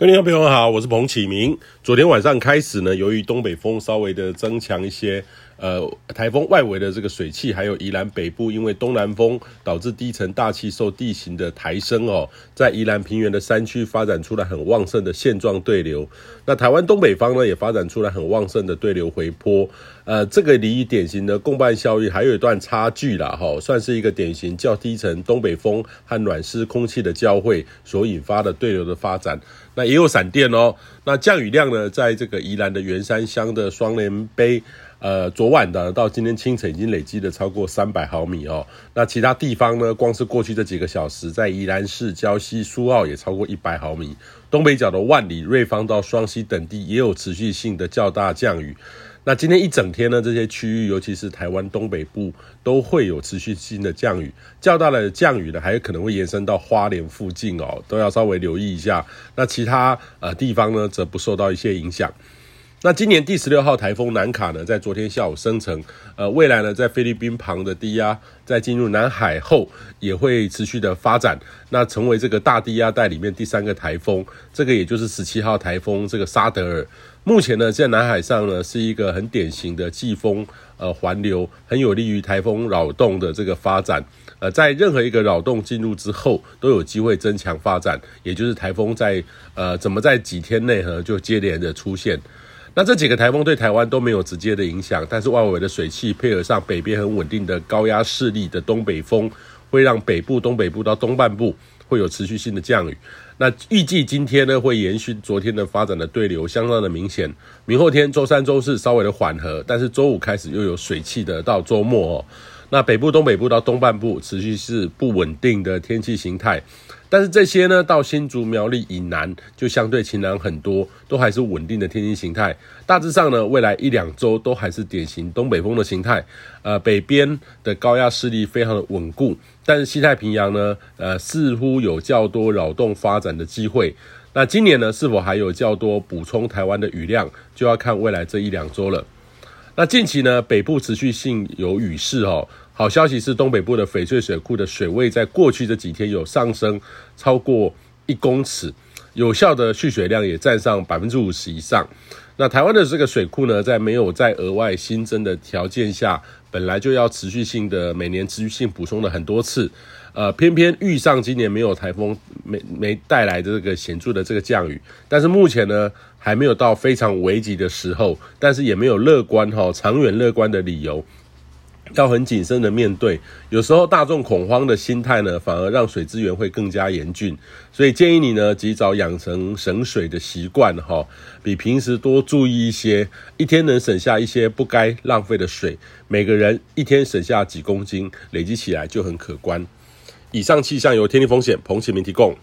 各位朋友好，我是彭启明。昨天晚上开始呢，由于东北风稍微的增强一些，呃，台风外围的这个水汽，还有宜兰北部因为东南风导致低层大气受地形的抬升哦，在宜兰平原的山区发展出来很旺盛的线状对流。那台湾东北方呢，也发展出来很旺盛的对流回波。呃，这个离典型的共伴效应还有一段差距啦，哈，算是一个典型较低层东北风和暖湿空气的交汇所引发的对流的发展。那也有闪电哦。那降雨量呢，在这个宜兰的员山乡的双连碑，呃，昨晚的到今天清晨已经累积了超过三百毫米哦。那其他地方呢，光是过去这几个小时，在宜兰市、礁溪、苏澳也超过一百毫米。东北角的万里、瑞芳到双溪等地也有持续性的较大降雨。那今天一整天呢，这些区域，尤其是台湾东北部，都会有持续性的降雨。较大的降雨呢，还有可能会延伸到花莲附近哦，都要稍微留意一下。那其他呃地方呢，则不受到一些影响。那今年第十六号台风南卡呢，在昨天下午生成，呃，未来呢，在菲律宾旁的低压，在进入南海后，也会持续的发展，那成为这个大低压带里面第三个台风，这个也就是十七号台风这个沙德尔。目前呢，在南海上呢，是一个很典型的季风呃环流，很有利于台风扰动的这个发展。呃，在任何一个扰动进入之后，都有机会增强发展，也就是台风在呃怎么在几天内呢就接连的出现。那这几个台风对台湾都没有直接的影响，但是外围的水汽配合上北边很稳定的高压势力的东北风，会让北部、东北部到东半部会有持续性的降雨。那预计今天呢会延续昨天的发展的对流，相当的明显。明后天周三、周四稍微的缓和，但是周五开始又有水汽的到周末哦。那北部、东北部到东半部持续是不稳定的天气形态。但是这些呢，到新竹苗栗以南就相对晴朗很多，都还是稳定的天气形态。大致上呢，未来一两周都还是典型东北风的形态。呃，北边的高压势力非常的稳固，但是西太平洋呢，呃，似乎有较多扰动发展的机会。那今年呢，是否还有较多补充台湾的雨量，就要看未来这一两周了。那近期呢，北部持续性有雨势哦。好消息是，东北部的翡翠水库的水位在过去这几天有上升超过一公尺，有效的蓄水量也占上百分之五十以上。那台湾的这个水库呢，在没有再额外新增的条件下，本来就要持续性的每年持续性补充了很多次，呃，偏偏遇上今年没有台风，没没带来的这个显著的这个降雨，但是目前呢，还没有到非常危急的时候，但是也没有乐观哈、哦，长远乐观的理由。要很谨慎的面对，有时候大众恐慌的心态呢，反而让水资源会更加严峻。所以建议你呢，及早养成省水的习惯哈，比平时多注意一些，一天能省下一些不该浪费的水，每个人一天省下几公斤，累积起来就很可观。以上气象由天气风险彭启明提供。